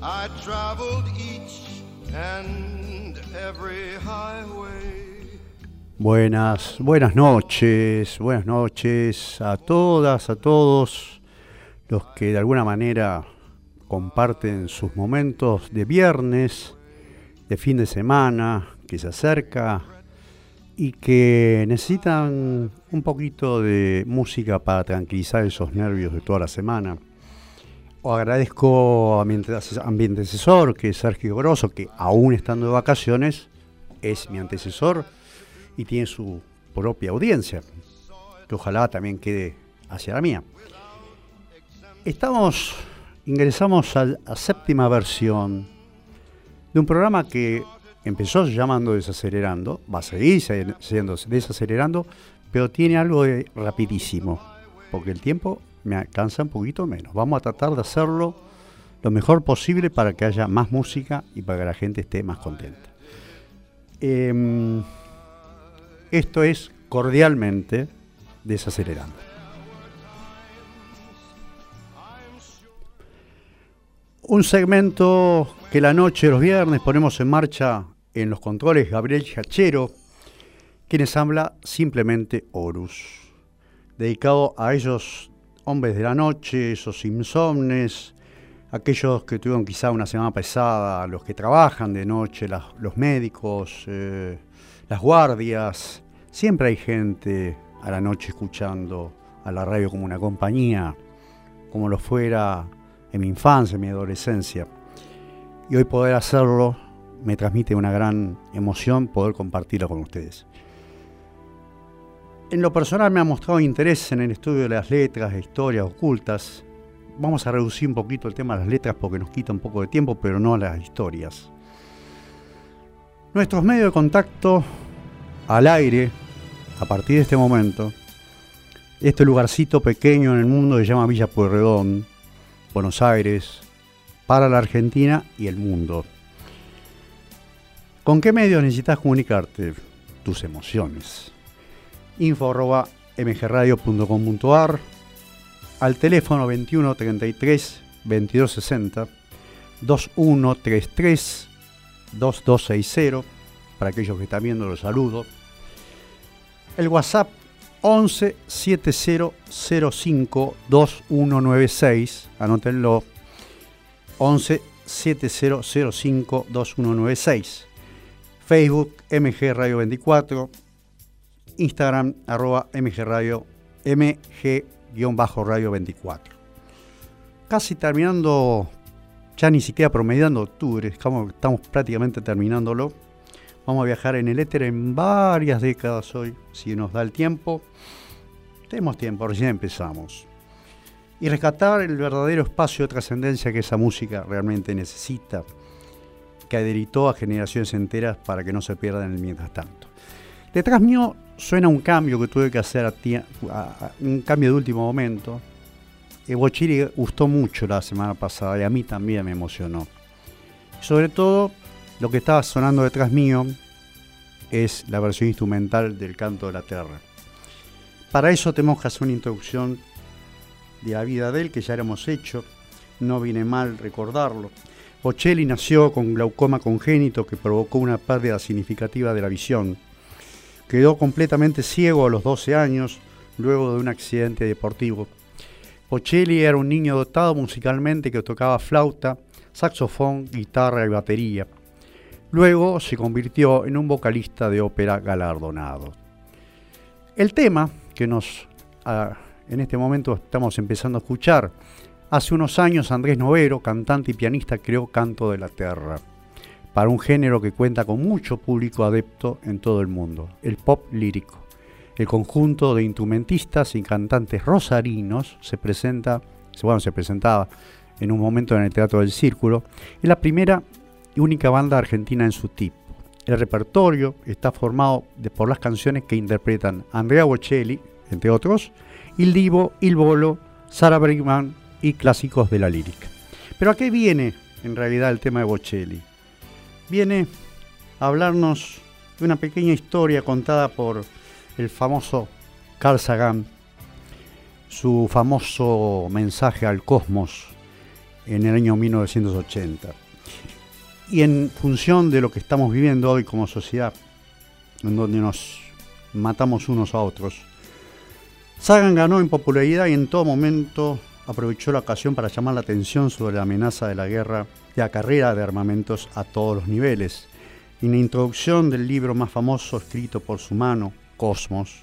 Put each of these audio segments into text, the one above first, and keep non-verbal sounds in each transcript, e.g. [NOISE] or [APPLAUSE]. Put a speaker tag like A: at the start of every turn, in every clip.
A: I traveled each and every highway.
B: Buenas, buenas noches, buenas noches a todas, a todos los que de alguna manera comparten sus momentos de viernes, de fin de semana, que se acerca y que necesitan un poquito de música para tranquilizar esos nervios de toda la semana. O agradezco a mi antecesor, que es Sergio Grosso, que aún estando de vacaciones, es mi antecesor y tiene su propia audiencia, que ojalá también quede hacia la mía. Estamos, ingresamos a la séptima versión de un programa que empezó llamando Desacelerando, va a seguir siendo Desacelerando, pero tiene algo de rapidísimo, porque el tiempo me alcanza un poquito menos. Vamos a tratar de hacerlo lo mejor posible para que haya más música y para que la gente esté más contenta. Em, esto es cordialmente desacelerando. Un segmento que la noche de los viernes ponemos en marcha en los controles Gabriel Chachero, quienes habla simplemente Horus, dedicado a ellos hombres de la noche, esos insomnes, aquellos que tuvieron quizá una semana pesada, los que trabajan de noche, los médicos, eh, las guardias. Siempre hay gente a la noche escuchando a la radio como una compañía, como lo fuera en mi infancia, en mi adolescencia. Y hoy poder hacerlo me transmite una gran emoción poder compartirlo con ustedes. En lo personal me ha mostrado interés en el estudio de las letras historias ocultas. Vamos a reducir un poquito el tema de las letras porque nos quita un poco de tiempo, pero no las historias. Nuestros medios de contacto al aire, a partir de este momento, este lugarcito pequeño en el mundo se llama Villa Pueyrredón, Buenos Aires, para la Argentina y el mundo. ¿Con qué medios necesitas comunicarte? Tus emociones info arroba mgradio.com.ar, al teléfono 21 33 22 60 2133 2260 para aquellos que están viendo los saludo. El WhatsApp 11 7005 2196, anótenlo 11 7005 2196. Facebook MG Radio 24 Instagram arroba mgradio, mg-radio 24. Casi terminando, ya ni siquiera promediando octubre, estamos, prácticamente terminándolo. Vamos a viajar en el éter en varias décadas hoy, si nos da el tiempo. Tenemos tiempo, recién empezamos. Y rescatar el verdadero espacio de trascendencia que esa música realmente necesita, que aderitó a generaciones enteras para que no se pierdan el mientras tanto. Detrás mío suena un cambio que tuve que hacer, a, un cambio de último momento. El Bochiri gustó mucho la semana pasada y a mí también me emocionó. Sobre todo, lo que estaba sonando detrás mío es la versión instrumental del Canto de la Tierra. Para eso tenemos que hacer una introducción de la vida de él, que ya hemos hecho, no viene mal recordarlo. Bocelli nació con glaucoma congénito que provocó una pérdida significativa de la visión Quedó completamente ciego a los 12 años luego de un accidente deportivo. Bocelli era un niño dotado musicalmente que tocaba flauta, saxofón, guitarra y batería. Luego se convirtió en un vocalista de ópera galardonado. El tema que nos ah, en este momento estamos empezando a escuchar, hace unos años Andrés Novero, cantante y pianista, creó Canto de la Tierra para un género que cuenta con mucho público adepto en todo el mundo, el pop lírico. El conjunto de instrumentistas y cantantes rosarinos se presenta, bueno, se presentaba en un momento en el Teatro del Círculo, es la primera y única banda argentina en su tipo. El repertorio está formado por las canciones que interpretan Andrea Bocelli, entre otros, Il Divo, Il Bolo, Sara Brigman y clásicos de la lírica. Pero ¿a qué viene en realidad el tema de Bocelli? Viene a hablarnos de una pequeña historia contada por el famoso Carl Sagan, su famoso mensaje al cosmos en el año 1980. Y en función de lo que estamos viviendo hoy como sociedad, en donde nos matamos unos a otros, Sagan ganó en popularidad y en todo momento aprovechó la ocasión para llamar la atención sobre la amenaza de la guerra y la carrera de armamentos a todos los niveles. En la introducción del libro más famoso escrito por su mano, Cosmos,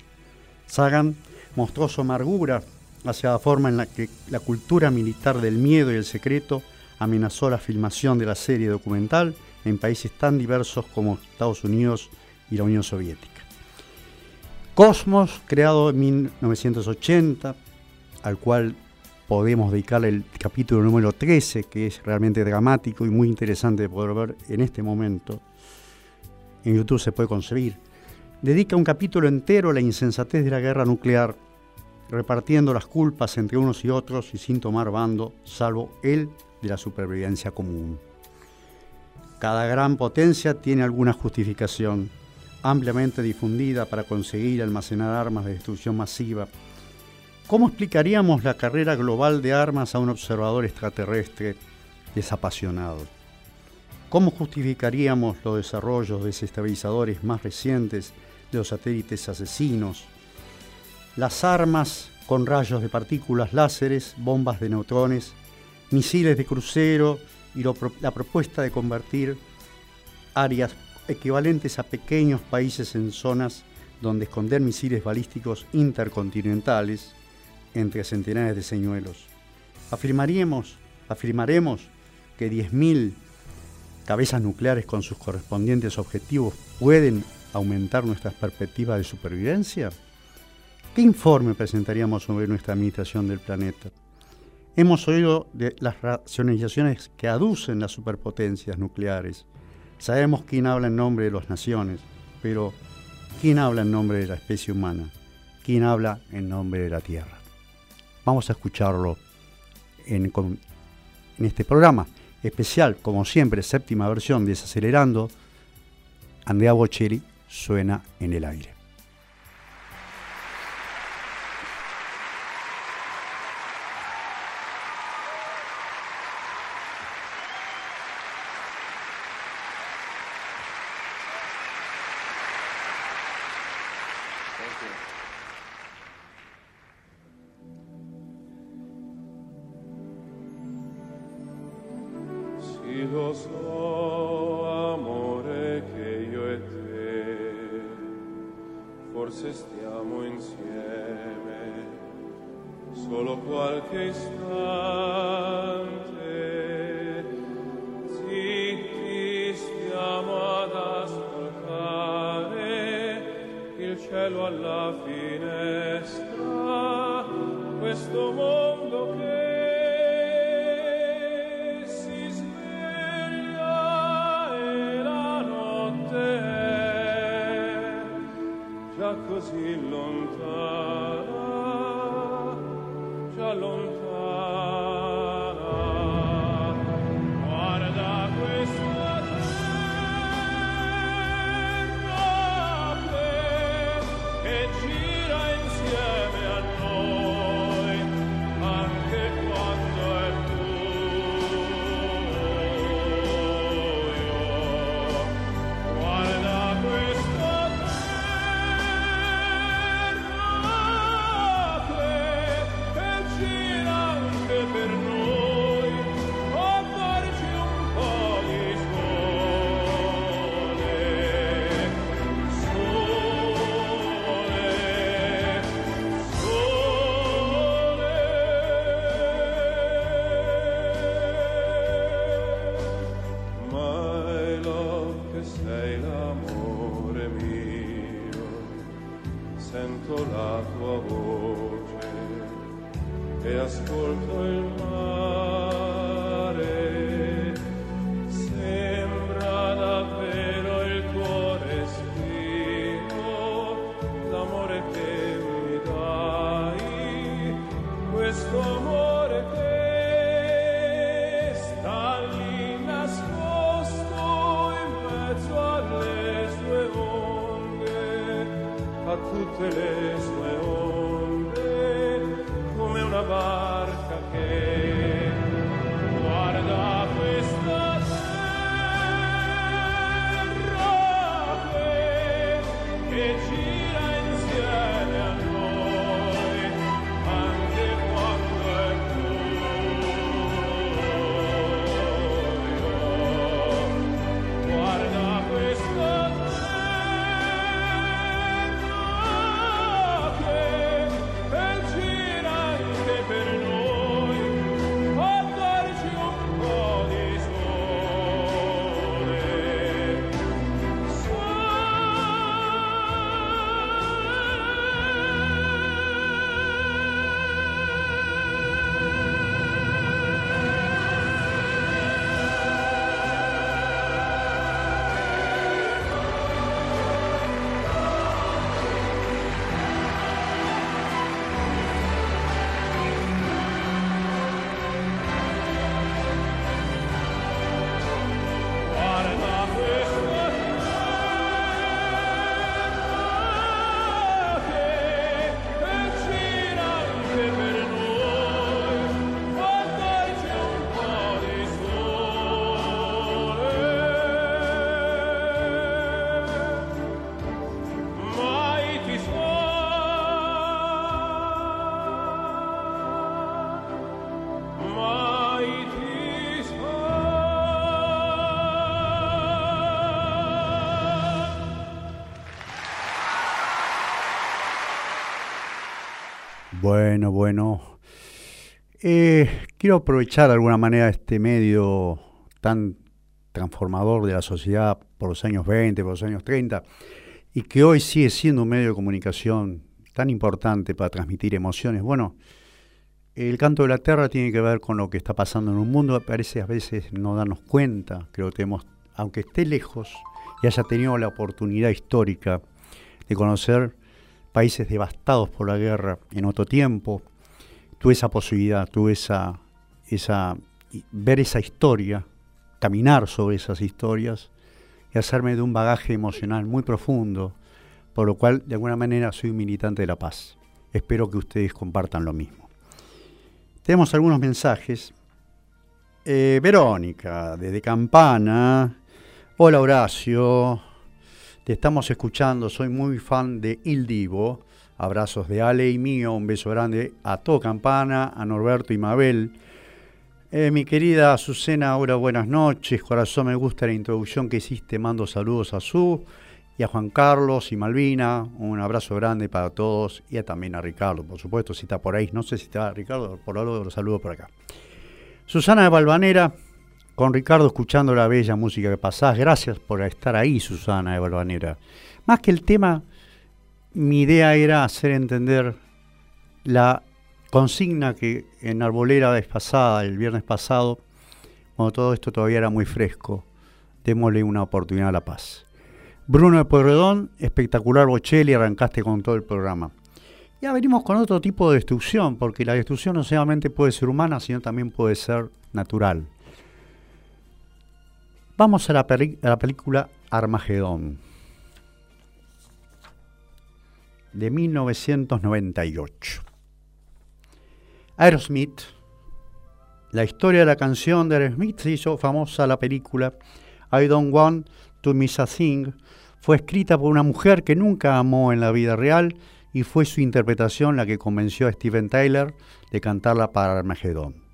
B: Sagan mostró su amargura hacia la forma en la que la cultura militar del miedo y el secreto amenazó la filmación de la serie documental en países tan diversos como Estados Unidos y la Unión Soviética. Cosmos, creado en 1980, al cual podemos dedicarle el capítulo número 13, que es realmente dramático y muy interesante de poder ver en este momento. En YouTube se puede conseguir. Dedica un capítulo entero a la insensatez de la guerra nuclear, repartiendo las culpas entre unos y otros y sin tomar bando, salvo él de la supervivencia común. Cada gran potencia tiene alguna justificación, ampliamente difundida para conseguir almacenar armas de destrucción masiva. ¿Cómo explicaríamos la carrera global de armas a un observador extraterrestre desapasionado? ¿Cómo justificaríamos los desarrollos desestabilizadores más recientes de los satélites asesinos? Las armas con rayos de partículas láseres, bombas de neutrones, misiles de crucero y la propuesta de convertir áreas equivalentes a pequeños países en zonas donde esconder misiles balísticos intercontinentales entre centenares de señuelos. Afirmaríamos, afirmaremos que 10.000 cabezas nucleares con sus correspondientes objetivos pueden aumentar nuestras perspectivas de supervivencia? ¿Qué informe presentaríamos sobre nuestra administración del planeta? Hemos oído de las racionalizaciones que aducen las superpotencias nucleares. Sabemos quién habla en nombre de las naciones, pero ¿quién habla en nombre de la especie humana? ¿Quién habla en nombre de la Tierra? Vamos a escucharlo en, en este programa especial, como siempre, séptima versión, Desacelerando. Andrea Bocelli suena en el aire.
C: così lontana, già lontana.
B: Bueno, bueno. Eh, quiero aprovechar de alguna manera este medio tan transformador de la sociedad por los años 20, por los años 30, y que hoy sigue siendo un medio de comunicación tan importante para transmitir emociones. Bueno, el canto de la tierra tiene que ver con lo que está pasando en un mundo, parece a veces no darnos cuenta, creo que tenemos, aunque esté lejos y haya tenido la oportunidad histórica de conocer países devastados por la guerra en otro tiempo, tuve esa posibilidad, tuve esa, esa, ver esa historia, caminar sobre esas historias y hacerme de un bagaje emocional muy profundo, por lo cual de alguna manera soy un militante de la paz. Espero que ustedes compartan lo mismo. Tenemos algunos mensajes. Eh, Verónica, desde Campana. Hola Horacio, te estamos escuchando, soy muy fan de Il Divo. Abrazos de Ale y mío, un beso grande a todo Campana, a Norberto y Mabel. Eh, mi querida Azucena, ahora buenas noches. Corazón, me gusta la introducción que hiciste. Mando saludos a Su y a Juan Carlos y Malvina. Un abrazo grande para todos y también a Ricardo, por supuesto, si está por ahí. No sé si está Ricardo, por algo lo saludo por acá. Susana de Balvanera, con Ricardo escuchando la bella música que pasás. Gracias por estar ahí, Susana de Balvanera. Más que el tema, mi idea era hacer entender la consigna que en Arbolera vez pasada, el viernes pasado, cuando todo esto todavía era muy fresco, démosle una oportunidad a la paz. Bruno de Pueyrredón, espectacular Bocelli, arrancaste con todo el programa. Ya venimos con otro tipo de destrucción, porque la destrucción no solamente puede ser humana, sino también puede ser natural. Vamos a la, película Armagedón de 1998. Aerosmith, la historia de la canción de Aerosmith se hizo famosa la película I Don't Want to Miss a Thing. Fue escrita por una mujer que nunca amó en la vida real y fue su interpretación la que convenció a Steven Tyler de cantarla para Armagedón.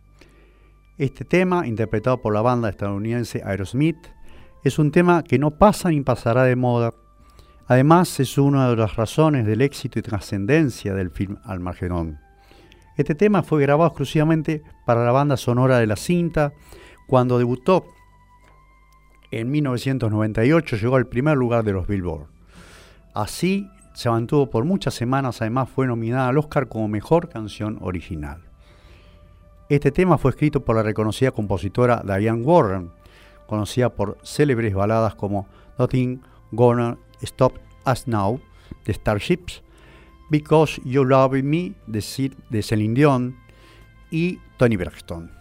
B: Este tema, interpretado por la banda estadounidense Aerosmith, es un tema que no pasa ni pasará de moda. Además, es una de las razones del éxito y trascendencia del film Almagedón. Este tema fue grabado exclusivamente para la banda sonora de la cinta. Cuando debutó en 1998 llegó al primer lugar de los Billboard. Así se mantuvo por muchas semanas, además fue nominada al Oscar como Mejor Canción Original. Este tema fue escrito por la reconocida compositora Diane Warren, conocida por célebres baladas como Nothing Gonna Stop Us Now de Starships, Because You Love Me de, Celine Dion y Tony Braxton.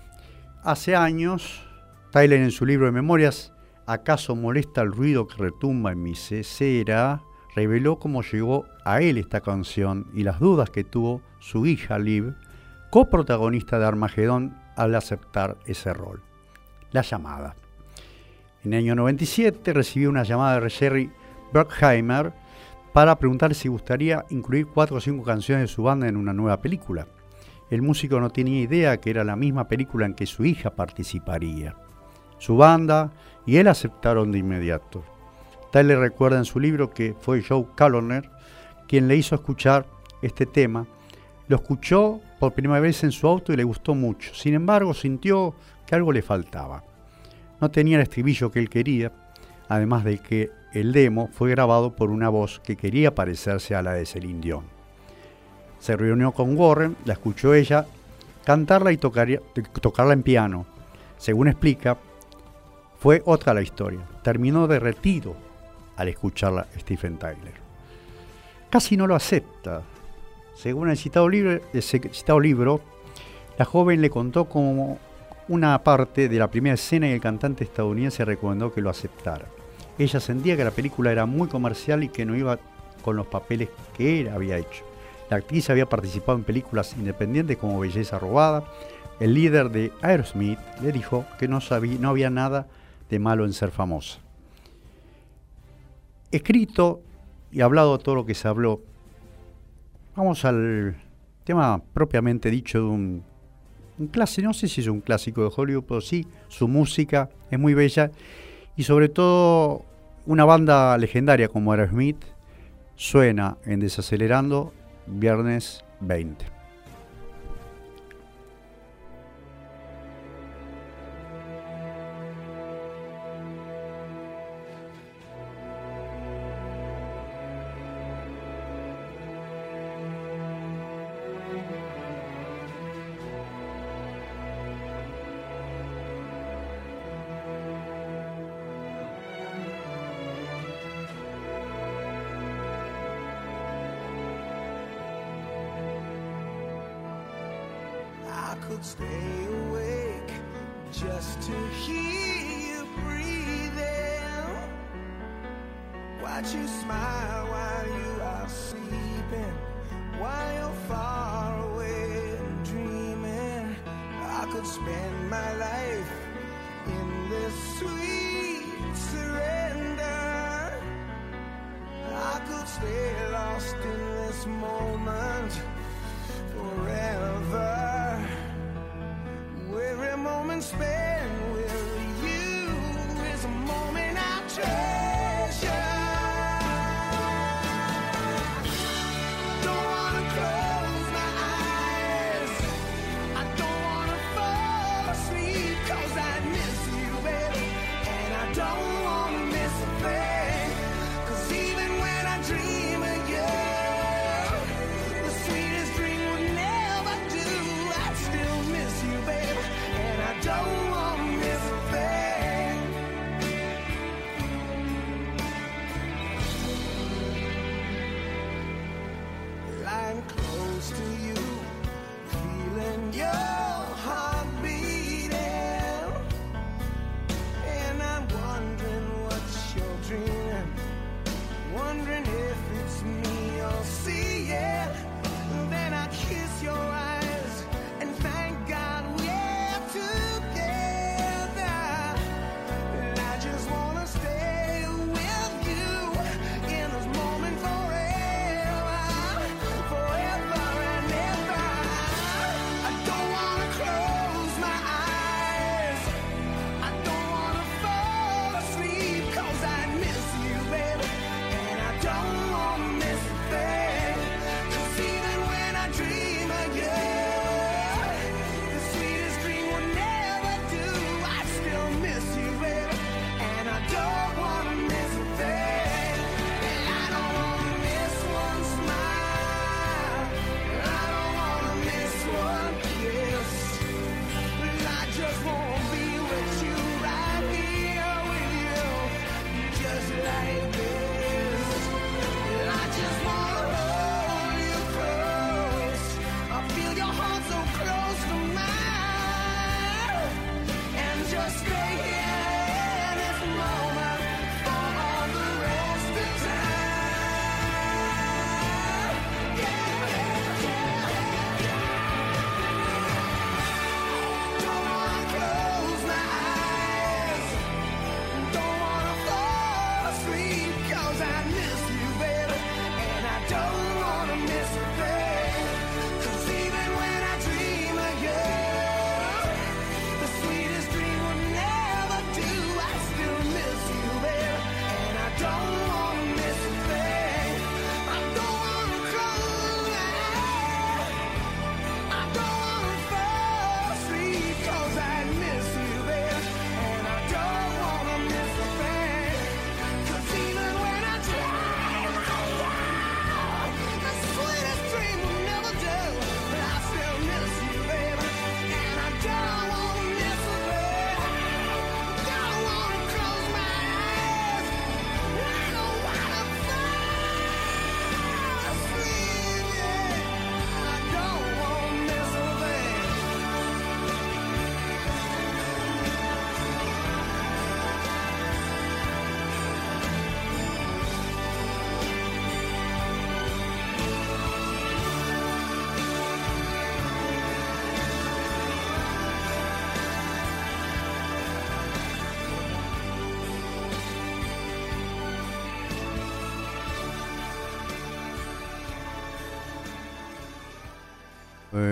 B: Hace años, Tyler en su libro de memorias, ¿Acaso molesta el ruido que retumba en mi cesera? reveló cómo llegó a él esta canción y las dudas que tuvo su hija Liv coprotagonista de Armagedón al aceptar ese rol. La llamada. En el año 97 recibió una llamada de Jerry Bruckheimer para preguntar si gustaría incluir cuatro o cinco canciones de su banda en una nueva película. El músico no tenía idea que era la misma película en que su hija participaría. Su banda y él aceptaron de inmediato. Tal le recuerda en su libro que fue Joe Caloner quien le hizo escuchar este tema. Lo escuchó por primera vez en su auto y le gustó mucho. Sin embargo, sintió que algo le faltaba. No tenía el estribillo que él quería, además de que el demo fue grabado por una voz que quería parecerse a la de Celine Dion. Se reunió con Warren, la escuchó ella cantarla y tocarla en piano. Según explica, fue otra la historia. Terminó derretido al escucharla Stephen Tyler. Casi no lo acepta, según el citado libro, la joven le contó como una parte de la primera escena y el cantante estadounidense recomendó que lo aceptara. Ella sentía que la película era muy comercial y que no iba con los papeles que él había hecho.
D: La actriz había participado en películas independientes como Belleza Robada. El líder de Aerosmith le dijo que no, sabía, no había nada de malo en ser famosa. Escrito y hablado todo lo que se habló, vamos al tema propiamente dicho de un, un clásico, no sé si es un clásico de Hollywood, pero sí, su música es muy bella y sobre todo una banda legendaria como Aerosmith suena en Desacelerando viernes 20.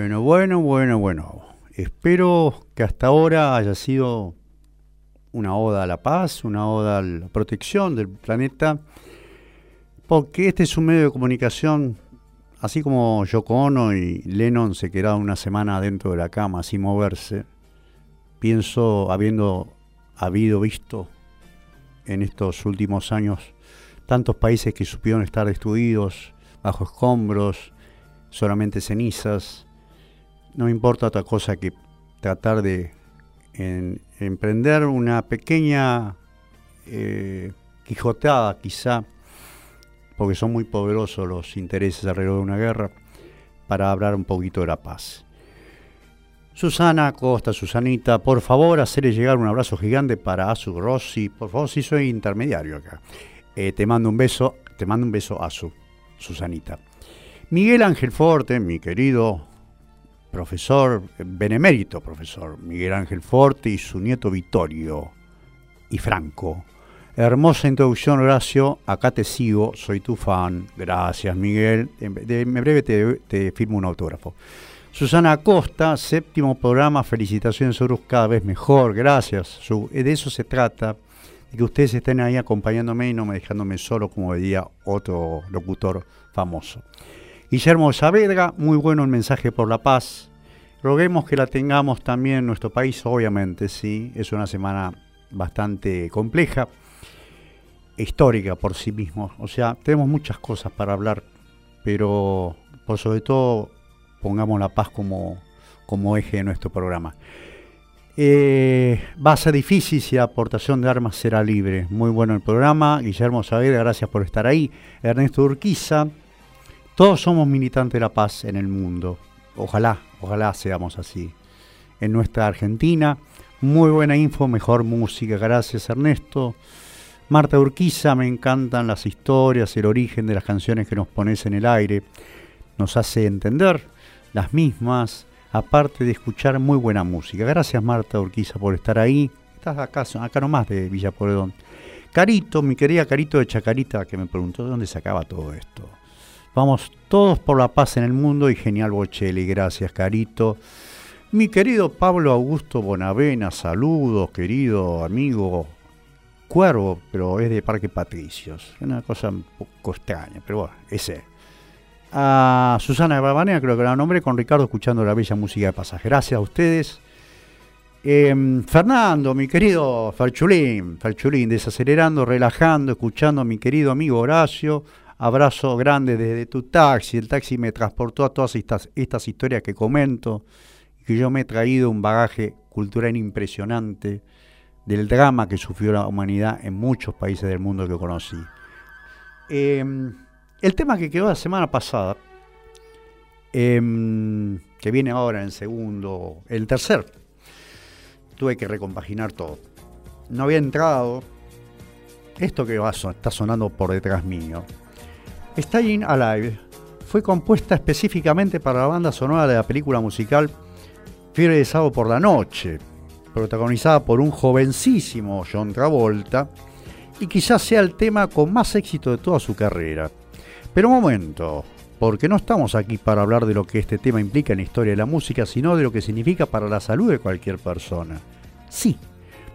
B: Bueno, bueno, bueno, bueno. Espero que hasta ahora haya sido una oda a la paz, una oda a la protección del planeta, porque este es un medio de comunicación, así como Yoko Ono y Lennon se quedaron una semana dentro de la cama sin moverse, pienso, habiendo habido visto en estos últimos años tantos países que supieron estar destruidos, bajo escombros, solamente cenizas, no me importa otra cosa que tratar de emprender una pequeña eh, quizá, porque son muy poderosos los intereses alrededor de una guerra, para hablar un poquito de la paz. Susana Costa, Susanita, por favor, hacerle llegar un abrazo gigante para Asu Rossi. Por favor, si soy intermediario acá. Eh, te mando un beso, te mando un beso, Asu, Susanita. Miguel Ángel Forte, mi querido profesor, benemérito profesor Miguel Ángel Forte y su nieto Vittorio y Franco. Hermosa introducción, Horacio. Acá te sigo, soy tu fan. Gracias, Miguel. En breve te, firmo un autógrafo. Susana Acosta, séptimo programa. Felicitaciones, Sorus, cada vez mejor. Gracias. de eso se trata. De que ustedes estén ahí acompañándome y no me dejándome solo, como decía otro locutor famoso. Guillermo Saavedra, muy bueno el mensaje por la paz. Roguemos que la tengamos también en nuestro país, obviamente, sí. Es una semana bastante compleja, histórica por sí mismo. O sea, tenemos muchas cosas para hablar, pero por sobre todo pongamos la paz como, como eje de nuestro programa. Eh, va a ser difícil si la aportación de armas será libre. Muy bueno el programa. Guillermo Saavedra, gracias por estar ahí. Ernesto Urquiza, todos somos militantes de la paz en el mundo. Ojalá, ojalá seamos así. En nuestra Argentina, muy buena info, mejor música. Gracias Ernesto. Marta Urquiza, me encantan las historias, el origen de las canciones que nos pones en el aire. Nos hace entender las mismas, aparte de escuchar muy buena música. Gracias Marta Urquiza por estar ahí. Estás acá, acá nomás de Villa Poredón. Carito, mi querida Carito de Chacarita, que me preguntó de dónde sacaba todo esto. Vamos todos por la paz en el mundo y genial Bocelli. Gracias, Carito. Mi querido Pablo Augusto Bonavena, saludos, querido amigo Cuervo, pero es de Parque Patricios. Una cosa un poco extraña, pero bueno, ese. A Susana Barbanea, creo que la nombré con Ricardo escuchando la bella música de pasaje. Gracias a ustedes. Em, Fernando, mi querido Farchulín, Farchulín, desacelerando, relajando, escuchando a mi querido amigo Horacio, abrazo grande desde tu taxi. El taxi me transportó a todas estas, estas historias que comento que yo me he traído un bagaje cultural impresionante del drama que sufrió la humanidad en muchos países del mundo que conocí. Em, el tema que quedó la semana pasada, em, que viene ahora en segundo, el tercer, tuve que recompaginar todo. No había entrado esto que va, está sonando por detrás mío. Staying Alive fue compuesta específicamente para la banda sonora de la película musical Fiebre de Sábado por la Noche, protagonizada por un jovencísimo John Travolta, y quizás sea el tema con más éxito de toda su carrera. Pero un momento, porque no estamos aquí para hablar de lo que este tema implica en la historia de la música, sino de lo que significa para la salud de cualquier persona. Sí,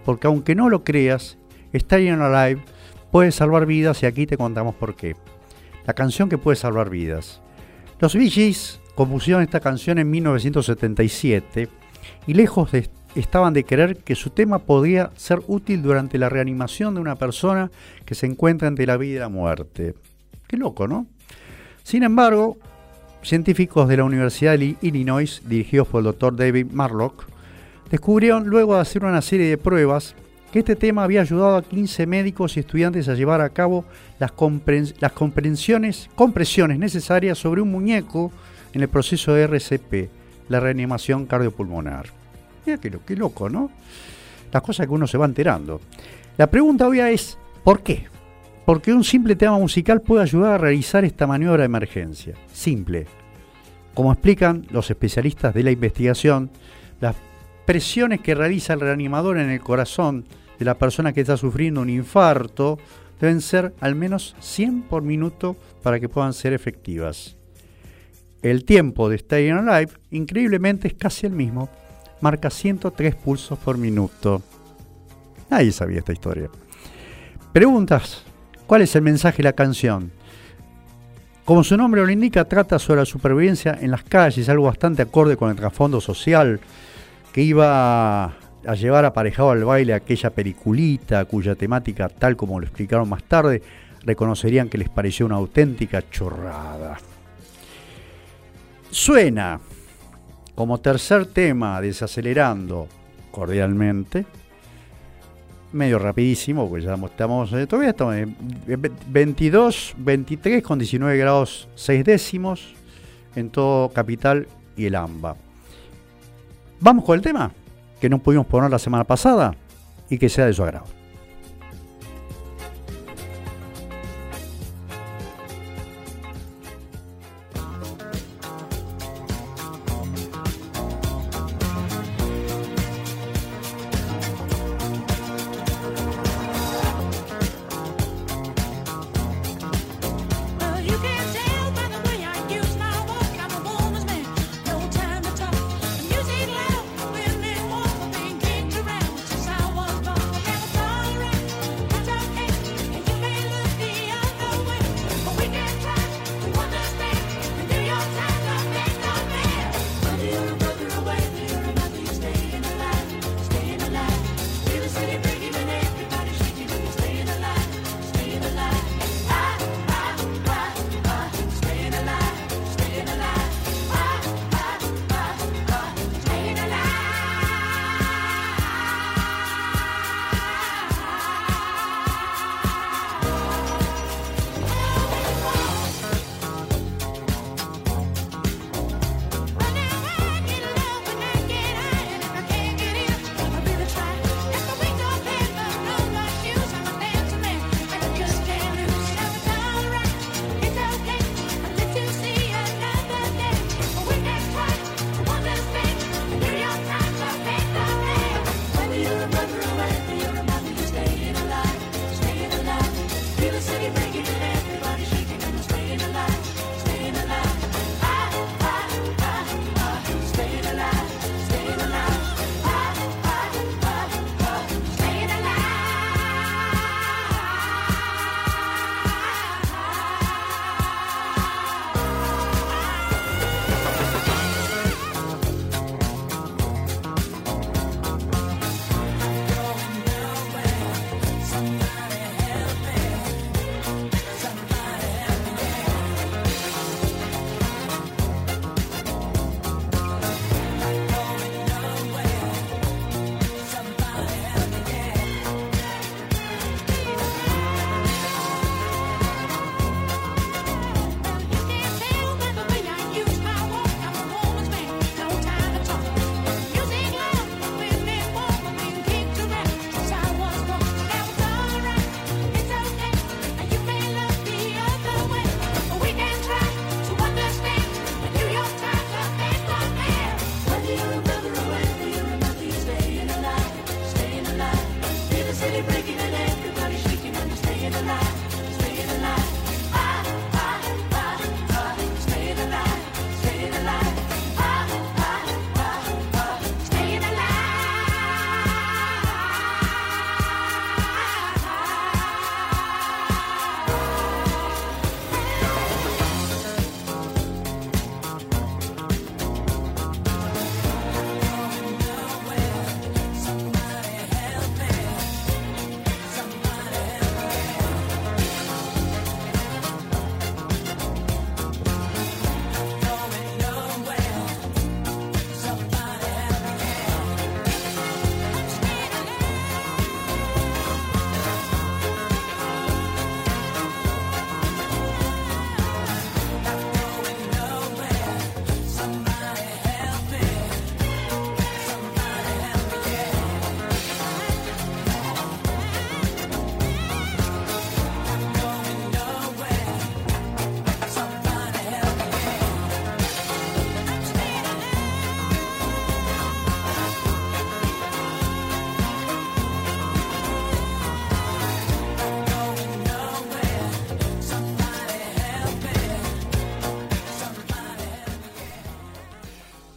B: porque aunque no lo creas, Staying Alive puede salvar vidas y aquí te contamos por qué la canción que puede salvar vidas. Los Bee Gees compusieron esta canción en 1977 y lejos de, estaban de creer que su tema podía ser útil durante la reanimación de una persona que se encuentra entre la vida y la muerte. Qué loco, ¿no? Sin embargo, científicos de la Universidad de Illinois, dirigidos por el doctor David Marlock, descubrieron luego de hacer una serie de pruebas que este tema había ayudado a 15 médicos y estudiantes a llevar a cabo las, comprensiones, compresiones necesarias sobre un muñeco en el proceso de RCP, la reanimación cardiopulmonar. Mira qué, qué loco, ¿no? Las cosas que uno se va enterando. La pregunta obvia es, ¿por qué? Porque un simple tema musical puede ayudar a realizar esta maniobra de emergencia. Simple. Como explican los especialistas de la investigación, las presiones que realiza el reanimador en el corazón de la persona que está sufriendo un infarto deben ser al menos 100 por minuto para que puedan ser efectivas. El tiempo de Staying Alive, increíblemente, es casi el mismo. Marca 103 pulsos por minuto. Nadie sabía esta historia. Preguntas. ¿Cuál es el mensaje de la canción? Como su nombre lo indica, trata sobre la supervivencia en las calles, algo bastante acorde con el trasfondo social que iba a llevar aparejado al baile aquella peliculita cuya temática, tal como lo explicaron más tarde, reconocerían que les pareció una auténtica chorrada. Suena como tercer tema, desacelerando cordialmente, medio rapidísimo, porque ya estamos, eh, todavía estamos en 22, 23 con 19 grados 6 décimos en todo Capital y el AMBA. Vamos con el tema que no pudimos poner la semana pasada y que sea de su agrado.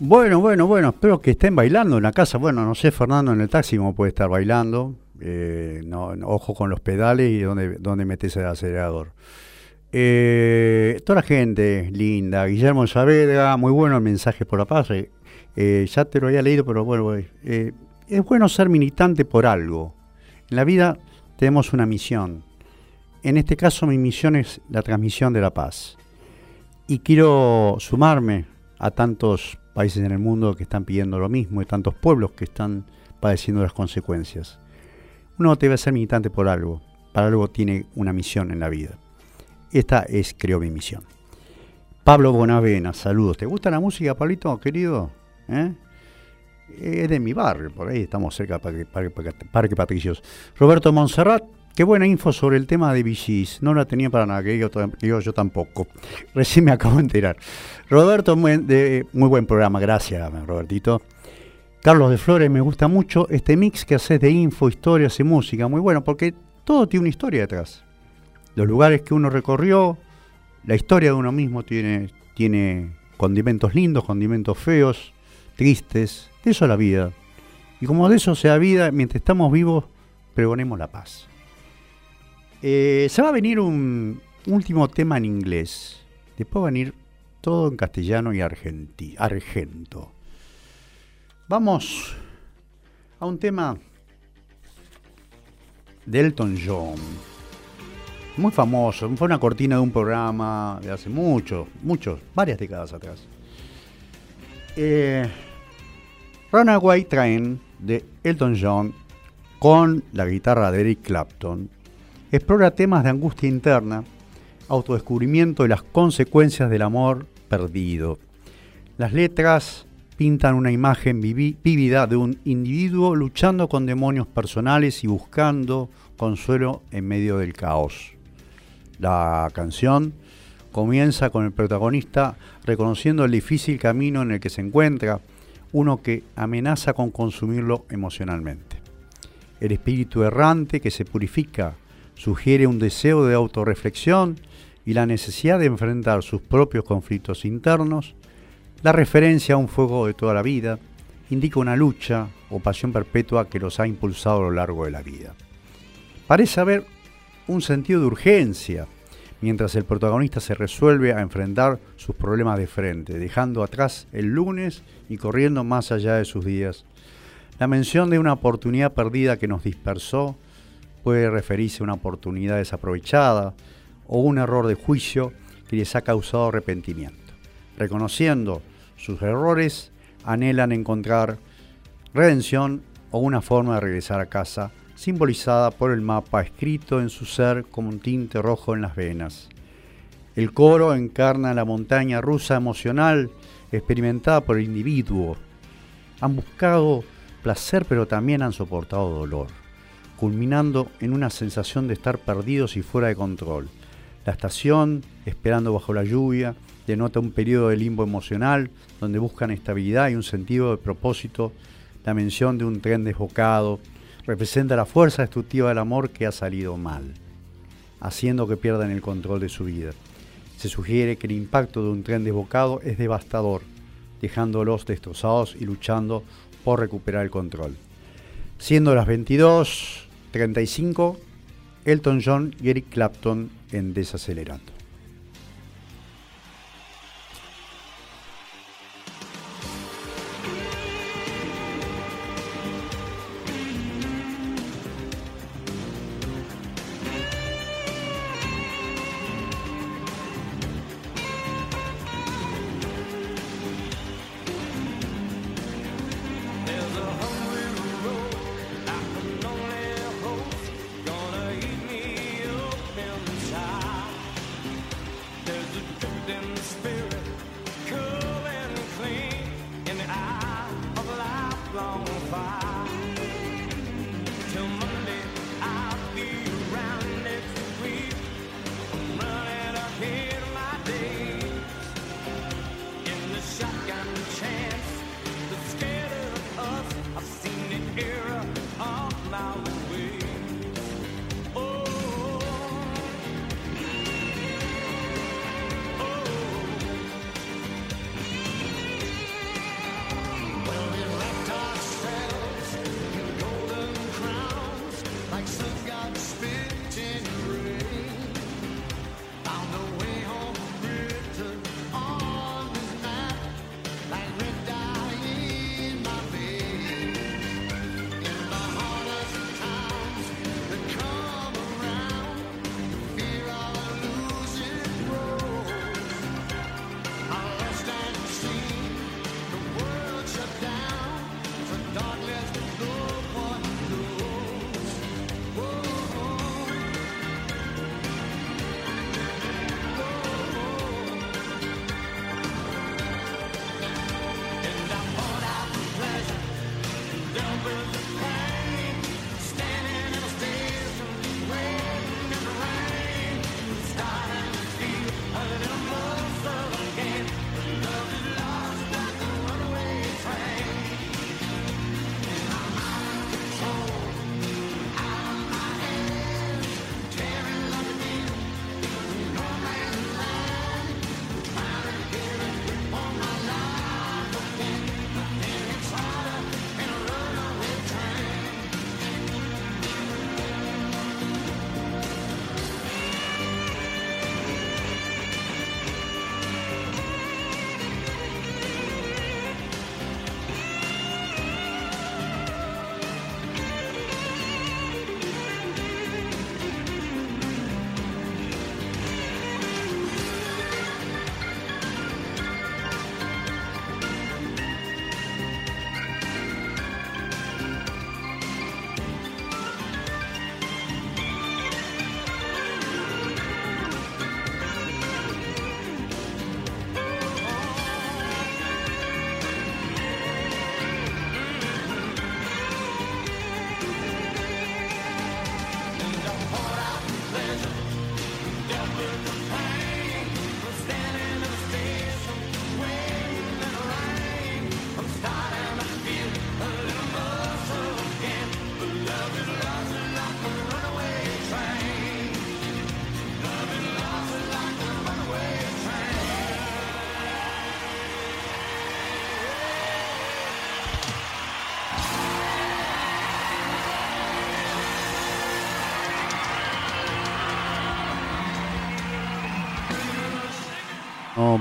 B: Bueno, bueno, bueno, espero que estén bailando en la casa. Bueno, no sé, Fernando, en el taxi cómo puede estar bailando. Eh, ojo con los pedales y dónde, dónde metes el acelerador. Eh, toda la gente linda, Guillermo Saavedra, muy bueno el mensaje por la paz. Eh, ya te lo había leído, pero bueno, es bueno ser militante por algo. En la vida tenemos una misión. En este caso mi misión es la transmisión de la paz. Y quiero sumarme a tantos países en el mundo que están pidiendo lo mismo y tantos pueblos que están padeciendo las consecuencias. Uno debe ser militante por algo, para algo tiene una misión en la vida. Esta es, creo, mi misión. Pablo Bonavena, saludos. ¿Te gusta la música, Pablito, querido? ¿Eh? Es de mi barrio, por ahí estamos cerca de Parque, Patricios. Roberto Monserrat, qué buena info sobre el tema de VGs. No la tenía para nada, que yo, yo, tampoco. [LAUGHS] Recién me acabo de enterar. Roberto, muy, buen programa, gracias, Robertito. Carlos de Flores, me gusta mucho este mix que haces de info, historias y música. Muy bueno, porque todo tiene una historia detrás los lugares que uno recorrió, la historia de uno mismo tiene, tiene condimentos lindos, condimentos feos, tristes, de eso es la vida. Y como de eso sea vida, mientras estamos vivos, pregonemos la paz. Eh, se va a venir un último tema en inglés, después va a venir todo en castellano y argento. Vamos a un tema de Elton John muy famoso, fue una cortina de un programa de hace mucho, muchos, varias décadas atrás. Eh, Runaway Train de Elton John con la guitarra de Eric Clapton explora temas de angustia interna, autodescubrimiento y las consecuencias del amor perdido. Las letras pintan una imagen vívida de un individuo luchando con demonios personales y buscando consuelo en medio del caos. La canción comienza con el protagonista reconociendo el difícil camino en el que se encuentra, uno que amenaza con consumirlo emocionalmente. El espíritu errante que se purifica sugiere un deseo de autorreflexión y la necesidad de enfrentar sus propios conflictos internos. La referencia a un fuego de toda la vida indica una lucha o pasión perpetua que los ha impulsado a lo largo de la vida. Parece haber un sentido de urgencia, mientras el protagonista se resuelve a enfrentar sus problemas de frente, dejando atrás el lunes y corriendo más allá de sus días. La mención de una oportunidad perdida que nos dispersó puede referirse a una oportunidad desaprovechada o un error de juicio que les ha causado arrepentimiento. Reconociendo sus errores, anhelan encontrar redención o una forma de regresar a casa simbolizada por el mapa escrito en su ser como un tinte rojo en las venas. El coro encarna la montaña rusa emocional experimentada por el individuo. Han buscado placer pero también han soportado dolor, culminando en una sensación de estar perdidos y fuera de control. La estación, esperando bajo la lluvia, denota un periodo de limbo emocional donde buscan estabilidad y un sentido de propósito, la mención de un tren desbocado, representa la fuerza destructiva del amor que ha salido mal, haciendo que pierdan el control de su vida. Se sugiere que el impacto de un tren desbocado es devastador, dejándolos destrozados y luchando por recuperar el control. Siendo las 22.35, Elton John y Eric Clapton en Desacelerando.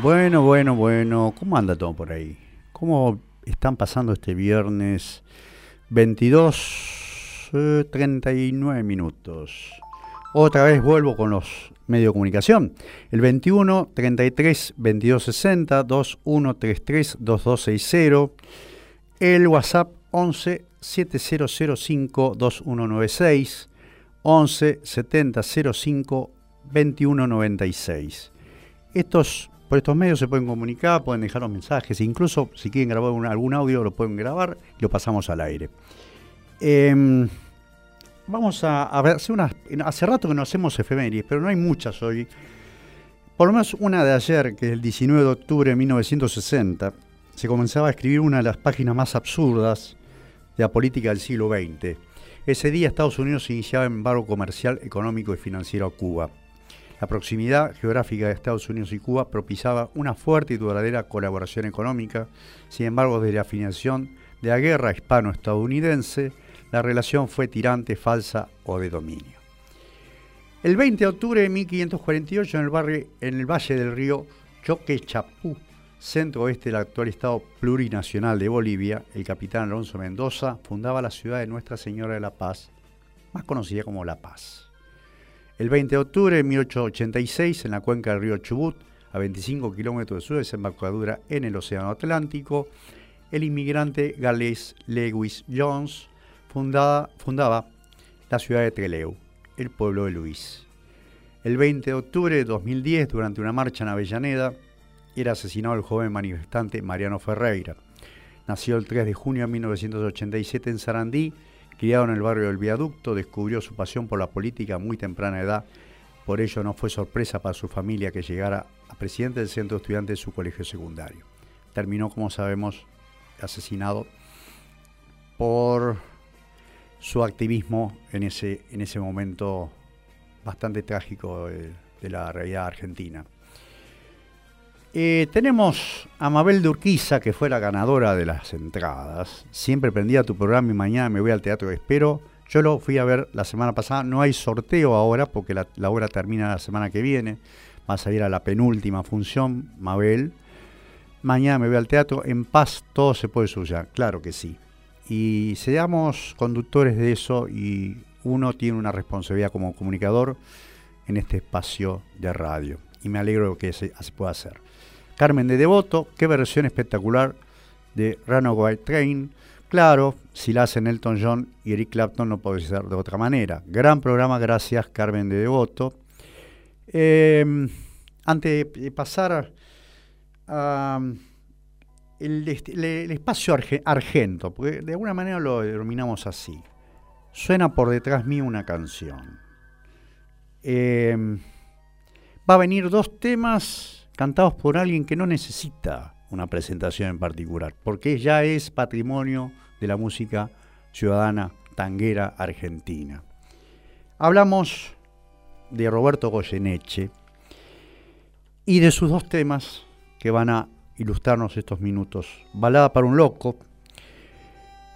B: Bueno, bueno, bueno. ¿Cómo anda todo por ahí? ¿Cómo están pasando este viernes 22, 39 minutos? Otra vez vuelvo con los medios de comunicación. El 21 33 22 60 2133 2260. El WhatsApp 11 7005 2196 11 7005 2196. Estos, por estos medios se pueden comunicar, pueden dejar los mensajes, incluso si quieren grabar algún audio lo pueden grabar y lo pasamos al aire. Em, vamos a, ver, hace, hace rato que no hacemos efemérides, pero no hay muchas hoy. Por lo menos una de ayer, que es el 19 de octubre de 1960, se comenzaba a escribir una de las páginas más absurdas de la política del siglo XX. Ese día Estados Unidos iniciaba embargo comercial, económico y financiero a Cuba. La proximidad geográfica de Estados Unidos y Cuba propiciaba una fuerte y duradera colaboración económica. Sin embargo, desde la financiación de la guerra hispano-estadounidense, la relación fue tirante, falsa o de dominio. El 20 de octubre de 1548, en el, barrio, en el valle del río Choquechapú, centro oeste del actual Estado plurinacional de Bolivia, el capitán Alonso Mendoza fundaba la ciudad de Nuestra Señora de la Paz, más conocida como La Paz. El 20 de octubre de 1886, en la cuenca del río Chubut, a 25 kilómetros de su desembocadura en el Océano Atlántico, el inmigrante galés Lewis Jones fundaba la ciudad de Trelew, el pueblo de Luis. El 20 de octubre de 2010, durante una marcha en Avellaneda, era asesinado el joven manifestante Mariano Ferreira. Nació el 3 de junio de 1987 en Sarandí, criado en el barrio del Viaducto, descubrió su pasión por la política a muy temprana edad. Por ello no fue sorpresa para su familia que llegara a presidente del centro estudiante de su colegio secundario. Terminó, como sabemos, asesinado por su activismo en ese, en ese momento bastante trágico de la realidad argentina. Eh, tenemos a Mabel Durquiza, que fue la ganadora de las entradas. Siempre prendía tu programa y mañana me voy al teatro. Espero. Yo lo fui a ver la semana pasada. No hay sorteo ahora porque la, obra termina la semana que viene. Vas a ir a la penúltima función, Mabel. Mañana me voy al teatro. En paz todo se puede solucionar. Claro que sí. Y seamos conductores de eso y uno tiene una responsabilidad como comunicador en este espacio de radio. Y me alegro que se pueda hacer. Carmen de Devoto, qué versión espectacular de Runaway Train. Claro, si la hacen Elton John y Eric Clapton no puede ser de otra manera. Gran programa, gracias Carmen de Devoto. Em, antes de pasar al el, espacio argento, porque de alguna manera lo denominamos así. Suena por detrás mío una canción. Em, va a venir dos temas cantados por alguien que no necesita una presentación en particular, porque ya es patrimonio de la música ciudadana tanguera argentina. Hablamos de Roberto Goyeneche y de sus dos temas que van a ilustrarnos estos minutos. Balada para un loco.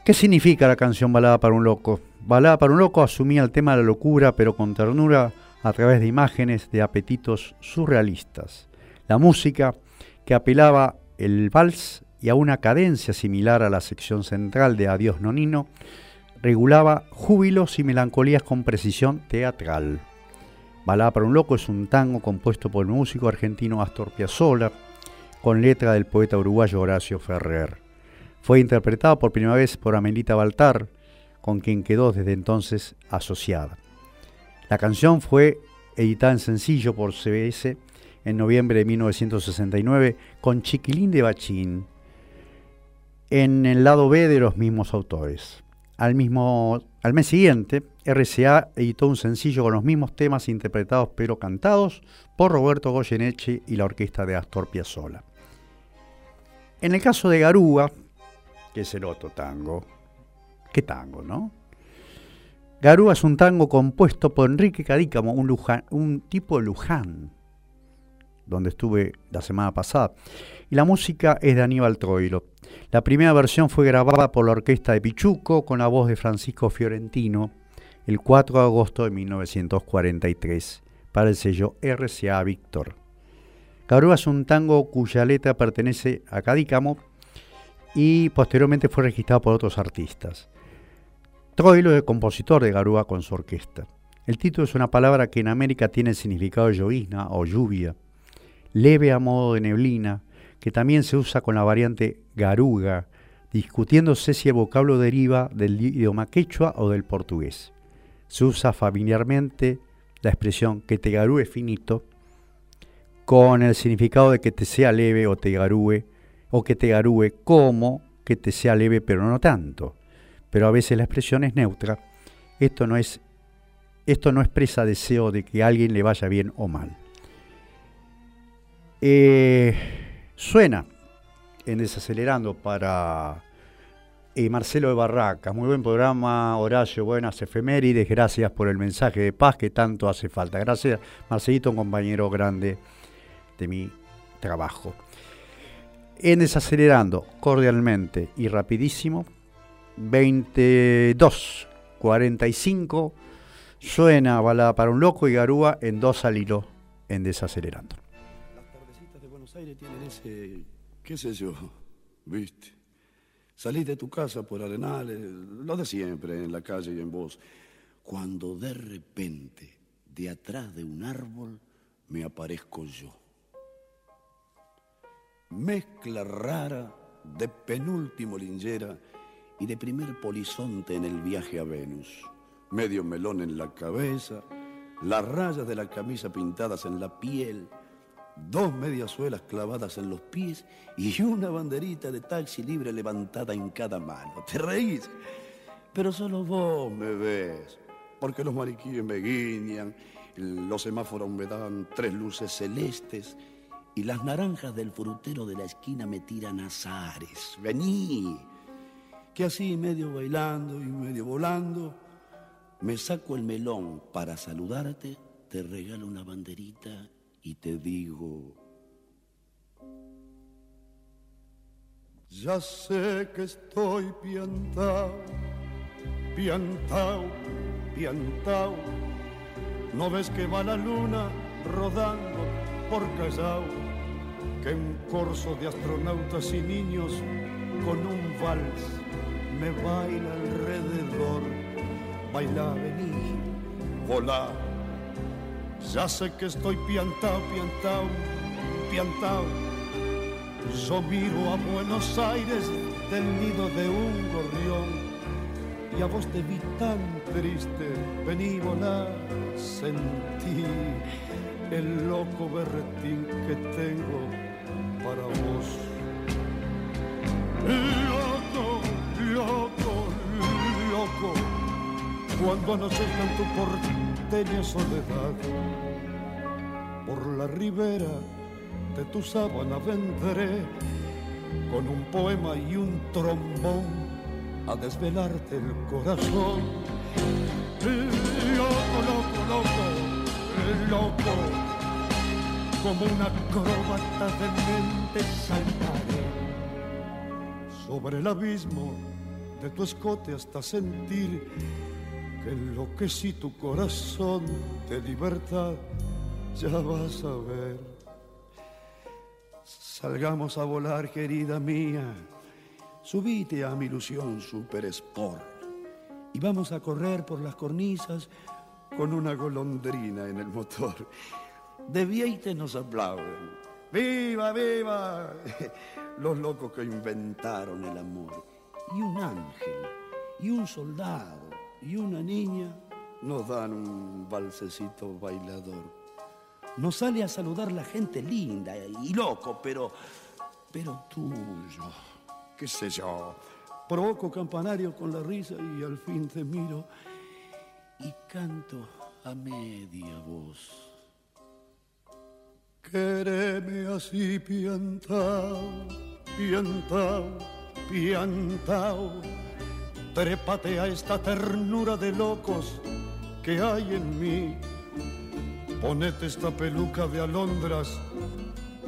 B: ¿Qué significa la canción Balada para un loco? Balada para un loco asumía el tema de la locura, pero con ternura a través de imágenes de apetitos surrealistas. La música, que apelaba el vals y a una cadencia similar a la sección central de Adiós Nonino, regulaba júbilos y melancolías con precisión teatral. Balada para un loco es un tango compuesto por el músico argentino Astor Piazzolla, con letra del poeta uruguayo Horacio Ferrer. Fue interpretado por primera vez por Amelita Baltar, con quien quedó desde entonces asociada. La canción fue editada en sencillo por CBS en noviembre de 1969 con Chiquilín de Bachín en el lado B de los mismos autores. Al, mismo, al mes siguiente, RCA editó un sencillo con los mismos temas interpretados pero cantados por Roberto Goyeneche y la orquesta de Astor Piazzolla. En el caso de Garúa, que es el otro tango, ¿qué tango, no? Garúa es un tango compuesto por Enrique Cadícamo, un, un tipo de Luján, donde estuve la semana pasada. Y la música es de Aníbal Troilo. La primera versión fue grabada por la orquesta de Pichuco con la voz de Francisco Fiorentino el 4 de agosto de 1943 para el sello RCA Víctor. Garúa es un tango cuya letra pertenece a Cadícamo y posteriormente fue registrado por otros artistas. Troilo es el compositor de Garúa con su orquesta. El título es una palabra que en América tiene el significado de llovizna o lluvia, leve a modo de neblina, que también se usa con la variante garuga, discutiéndose si el vocablo deriva del idioma quechua o del portugués. Se usa familiarmente la expresión que te garúe finito con el significado de que te sea leve o te garúe, o que te garúe como que te sea leve pero no tanto. Pero a veces la expresión es neutra. Esto no es esto no expresa deseo de que a alguien le vaya bien o mal. Eh, suena en Desacelerando para eh, Marcelo de Barraca. Muy buen programa, Horacio, buenas efemérides. Gracias por el mensaje de paz que tanto hace falta. Gracias, Marcelito, un compañero grande de mi trabajo. En Desacelerando, cordialmente y rapidísimo, 22, 45, suena Balada para un Loco y Garúa en dos al hilo en Desacelerando.
E: Aires ese, qué sé yo, viste. Salís de tu casa por arenales, lo de siempre, en la calle y en voz, cuando de repente, de atrás de un árbol, me aparezco yo mezcla rara de penúltimo lingera y de primer polizonte en el viaje a Venus. Medio melón en la cabeza, las rayas de la camisa pintadas en la piel, dos mediasuelas clavadas en los pies y una banderita de taxi libre levantada en cada mano. ¿Te reís? Pero solo vos me ves, porque los mariquíes me guiñan, los semáforos me dan tres luces celestes y las naranjas del frutero de la esquina me tiran azares. Vení, que así medio bailando y medio volando, me saco el melón para saludarte, te regalo una banderita y te digo... Ya sé que estoy piantao, piantao, piantao. ¿No ves que va la luna rodando por Callao? que un corso de astronautas y niños con un vals me baila alrededor. Baila, vení, volá. Ya sé que estoy piantao, piantao, piantao. Yo miro a Buenos Aires del nido de un gorrión y a vos te vi tan triste. Vení, volá, sentí el loco berretín que tengo para vos. Loco, loco, loco, cuando anochezca en tu porteña soledad, la ribera de tu sábana vendré con un poema y un trombón a desvelarte el corazón. Loco, loco, loco, loco como una acróbata de mente saltaré sobre el abismo de tu escote hasta sentir que enloquecí tu corazón de libertad, ya vas a ver. Salgamos a volar, querida mía, subite a mi ilusión super sport y vamos a correr por las cornisas con una golondrina en el motor de Vieite nos aplauden. ¡Viva, viva! Los locos que inventaron el amor. Y un ángel, y un soldado, y una niña nos dan un balsecito bailador. Nos sale a saludar la gente linda y loco, pero, pero tuyo, qué sé yo. Provoco campanario con la risa y al fin te miro y canto a media voz. Quereme así piantao, piantao, piantao. Trépate a esta ternura de locos que hay en mí. Ponete esta peluca de alondras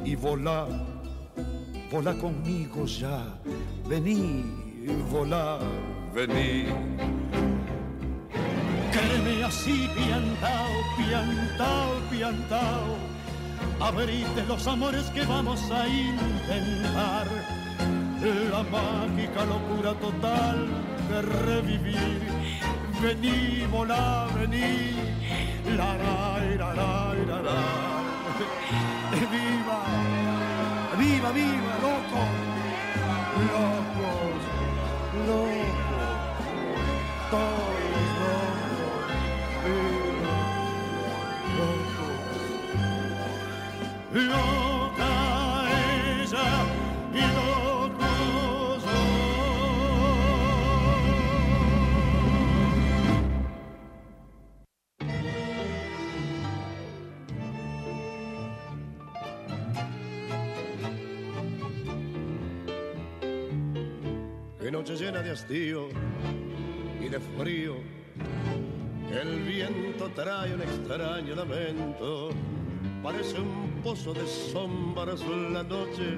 E: y volá, volá conmigo ya. Vení, volá, vení. Quereme así piantao, piantao, piantao
F: abrite los amores que vamos a intentar. La mágica locura total de revivir. Vení, volá, vení. La, la, la, la, la, la. ¡Viva! ¡Viva, viva, loco! ¡Locos! ¡Locos! Todos locos. ¡Viva! ¡Locos! Loca
A: noche llena de hastío y de frío. El viento trae un extraño lamento. Parece un pozo de sombras la noche.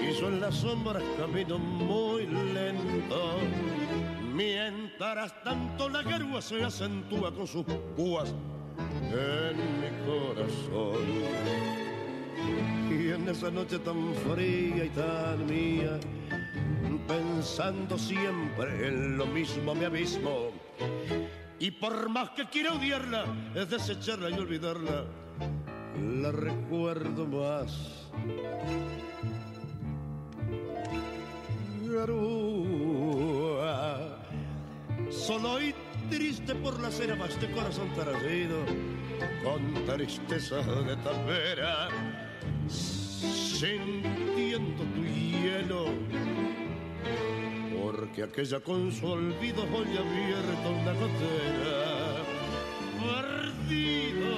A: Y yo en las sombras camino muy lento. Mientras tanto la garúa se acentúa con sus púas en mi corazón. Y en esa noche tan fría y tan mía, pensando siempre en lo mismo me abismo. Y por más que quiera odiarla, es desecharla y olvidarla, la recuerdo más. Garúa, solo y triste por la cera va este corazón taradido, con tristeza de tapera, sintiendo tu hielo porque aquella con su olvido hoy abierta una gotera perdido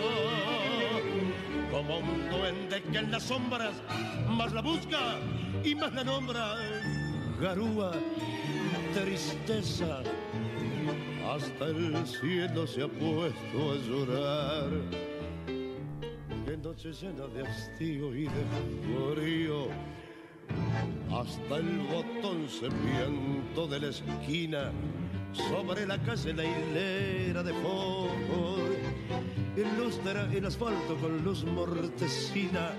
A: como un duende que en las sombras más la busca y más la nombra. Garúa tristeza hasta el cielo se ha puesto a llorar. Qué noche llena de hastío y de frío hasta el botón serpiento de la esquina, sobre la calle la hilera de focos, ilustra el asfalto con luz mortecina.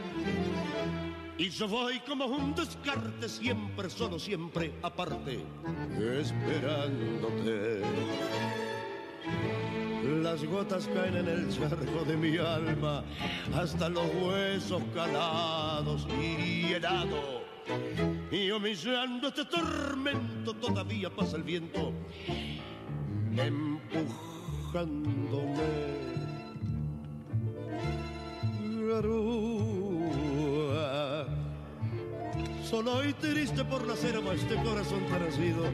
A: Y yo voy como un descarte, siempre, solo, siempre, aparte, esperándote. Las gotas caen en el charco de mi alma, hasta los huesos calados y helado. Y humillando este tormento todavía pasa el viento, empujándome. Garúa, solo y triste por la selva este corazón transido,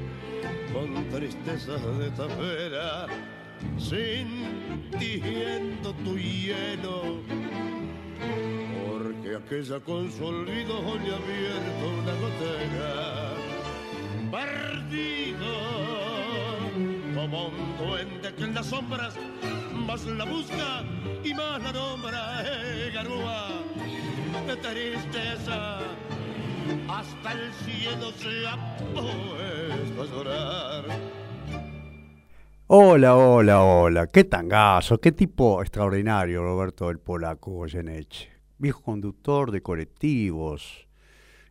A: con tristeza de tapera, sintiendo tu hielo aquella con su olvido hoy abierto una gotera. Perdido como un duende que en las sombras más la busca y más la nombra, eh, garúa de tristeza. Hasta el cielo se ha puesto a llorar.
B: Hola, hola, hola. Qué tangazo, qué tipo extraordinario, Roberto el Polaco Goyeneche. Viejo conductor de colectivos,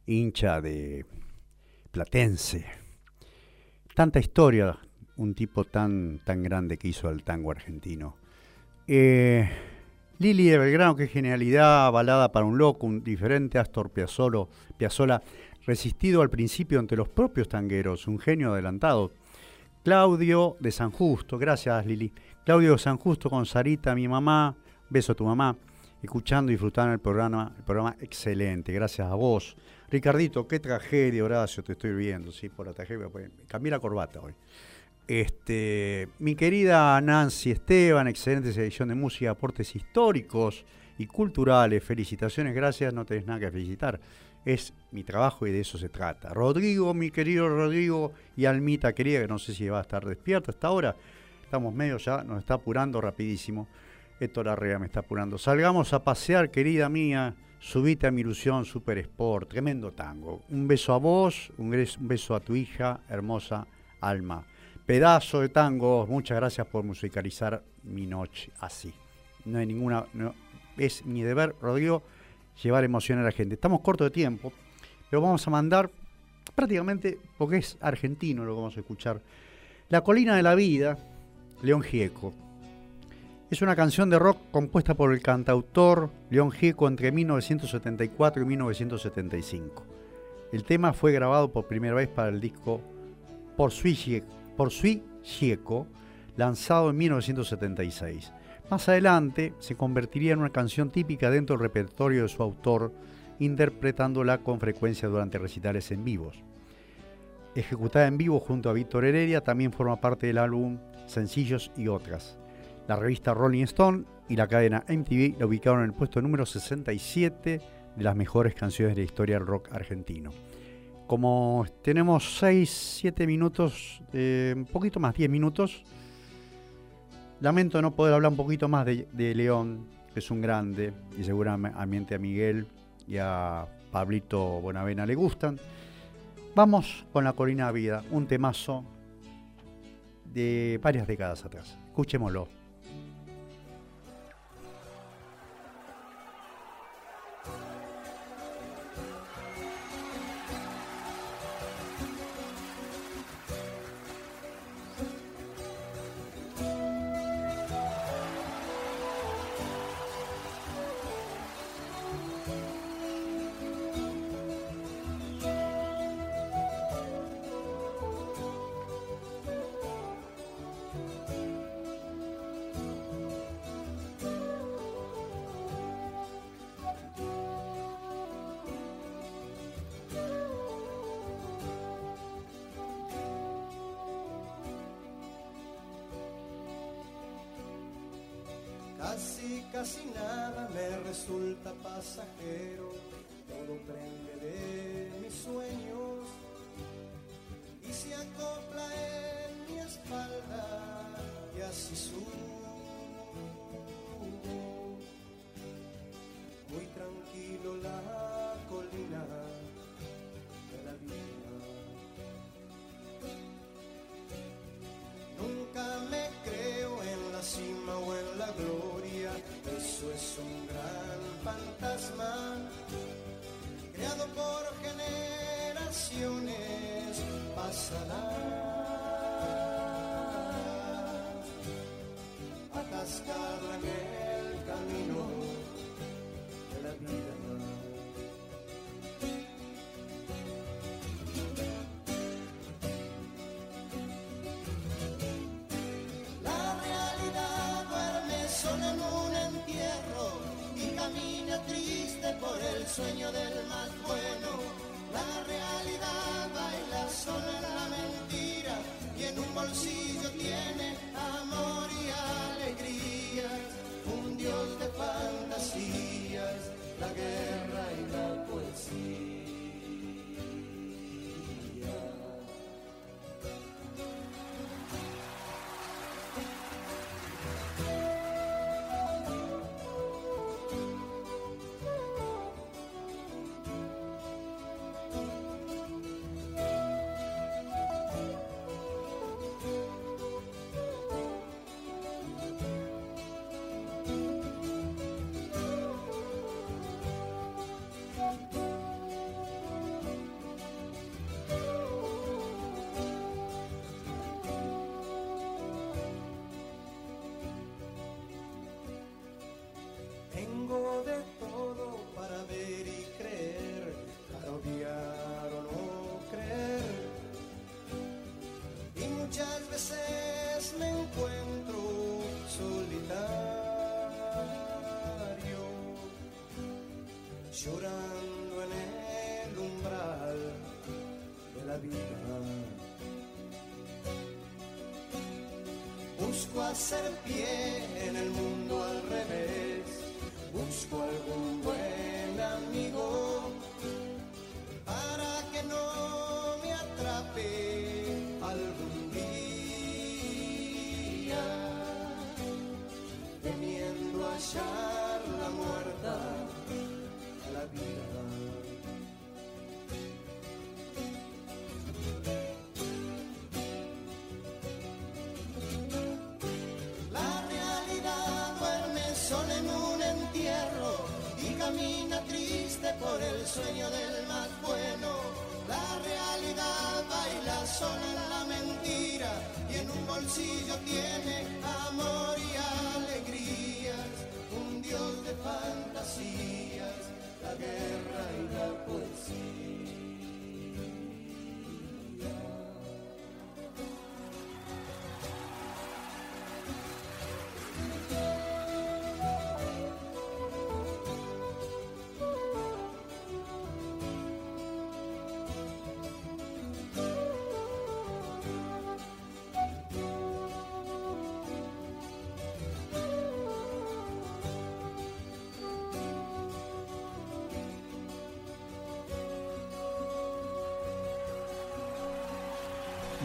B: hincha de Platense. Tanta historia, un tipo tan, tan grande que hizo el tango argentino. Eh, Lili de Belgrano, qué genialidad, balada para un loco, un diferente Astor Piazzolla, resistido al principio ante los propios tangueros, un genio adelantado. Claudio de San Justo, gracias Lili. Claudio de San Justo con Sarita, mi mamá, beso a tu mamá, escuchando y disfrutando el programa, el programa excelente, gracias a vos. Ricardito, qué tragedia, Horacio, te estoy viendo, sí, por la tragedia, pues, cambié la corbata hoy. Este, mi querida Nancy Esteban, excelente edición de música, aportes históricos y culturales, felicitaciones, gracias, no tenés nada que felicitar es mi trabajo y de eso se trata. Rodrigo, mi querido Rodrigo, y Almita querida, que no sé si va a estar despierta hasta ahora, estamos medio ya, nos está apurando rapidísimo. Héctor Arrea me está apurando. Salgamos a pasear, querida mía, subite a mi ilusión Super Sport, tremendo tango. Un beso a vos, un beso a tu hija, hermosa Alma. Pedazo de tango, muchas gracias por musicalizar mi noche así. No hay ninguna, no, es mi deber, Rodrigo, llevar emoción a la gente. Estamos cortos de tiempo, pero vamos a mandar prácticamente, porque es argentino lo que vamos a escuchar, La colina de la vida, León Gieco. Es una canción de rock compuesta por el cantautor León Gieco entre 1974 y 1975. El tema fue grabado por primera vez para el disco Por Sui Gieco, lanzado en 1976. Más adelante se convertiría en una canción típica dentro del repertorio de su autor, interpretándola con frecuencia durante recitales en vivos. Ejecutada en vivo junto a Víctor Heredia, también forma parte del álbum Sencillos y otras. La revista Rolling Stone y la cadena MTV la ubicaron en el puesto número 67 de las mejores canciones de la historia del rock argentino. Como tenemos 6, 7 minutos, eh, un poquito más, 10 minutos, lamento no poder hablar un poquito más de, de León, que es un grande, y seguramente a Miguel y a Pablito Bonavena le gustan. Vamos con la Corina Vida, un temazo de varias décadas atrás. Escuchémoslo.
D: Casi, casi nada me resulta pasajero, todo prende de mis sueños y se acopla en mi espalda y así subo. Sueño del llorando en el umbral de la vida. Busco hacer pie en el mundo al revés, busco algún bolsillo tiene amor y alegrías, un dios de fantasías, la guerra y la poesía.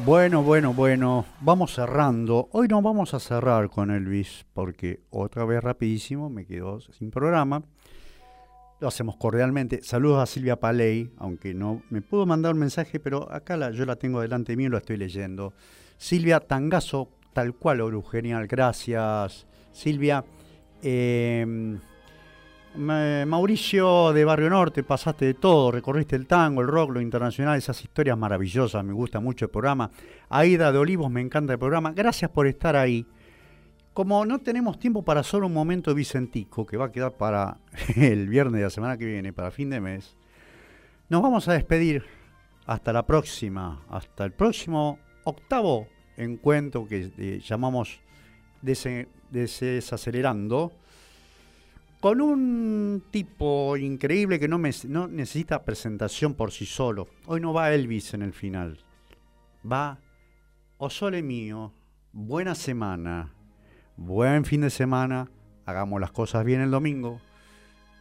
C: Bueno, bueno, bueno, vamos cerrando. Hoy no vamos a cerrar con Elvis porque otra vez rapidísimo me quedo sin programa. Lo hacemos cordialmente. Saludos a Silvia Paley, aunque no me pudo mandar un mensaje, pero acá la, yo la tengo delante mío y lo estoy leyendo. Silvia Tangazo, tal cual, Oru, genial. Gracias, Silvia. Eh, Mauricio de Barrio Norte, pasaste de todo, recorriste el tango, el rock, lo internacional, esas historias maravillosas, me gusta mucho el programa. Aida de Olivos, me encanta el programa, gracias por estar ahí. Como no tenemos tiempo para solo un momento Vicentico, que va a quedar para [LAUGHS] el viernes de la semana que viene, para fin de mes, nos vamos a despedir. Hasta la próxima, hasta el próximo octavo encuentro que eh, llamamos Desacelerando con un tipo increíble que no, necesita presentación por sí solo. Hoy no va Elvis en el final. Va O Sole Mío, buena semana, buen fin de semana, hagamos las cosas bien el domingo.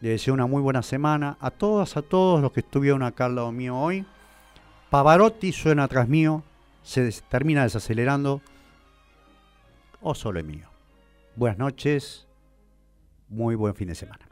C: Le deseo una muy buena semana a todas, a todos los que estuvieron acá al lado mío hoy. Pavarotti suena atrás mío, se termina desacelerando. O Sole Mío. Buenas noches muy buen fin de semana.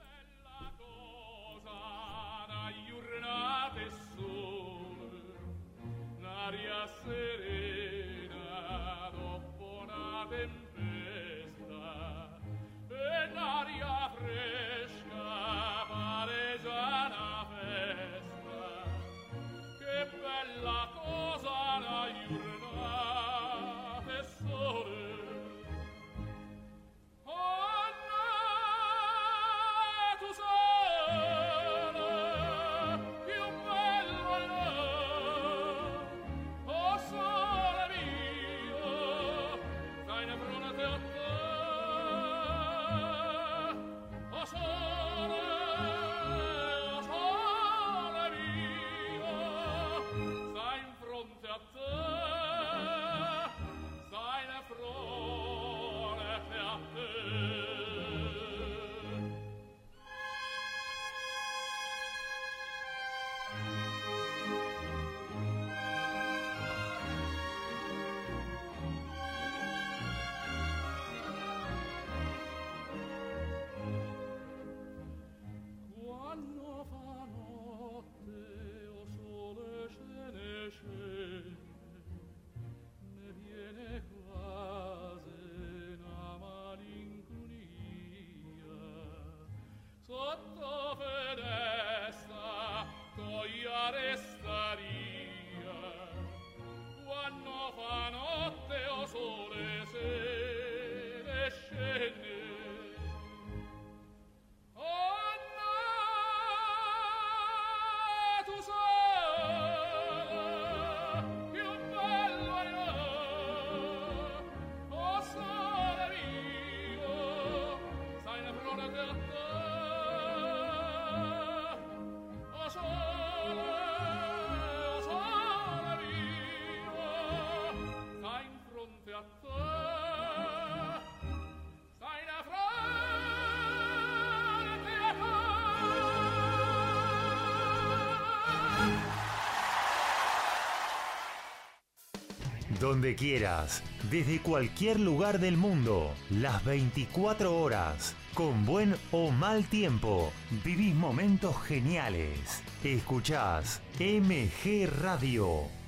G: Donde quieras, desde cualquier lugar del mundo, las 24 horas, con buen o mal tiempo, vivís momentos geniales. Escuchás MG Radio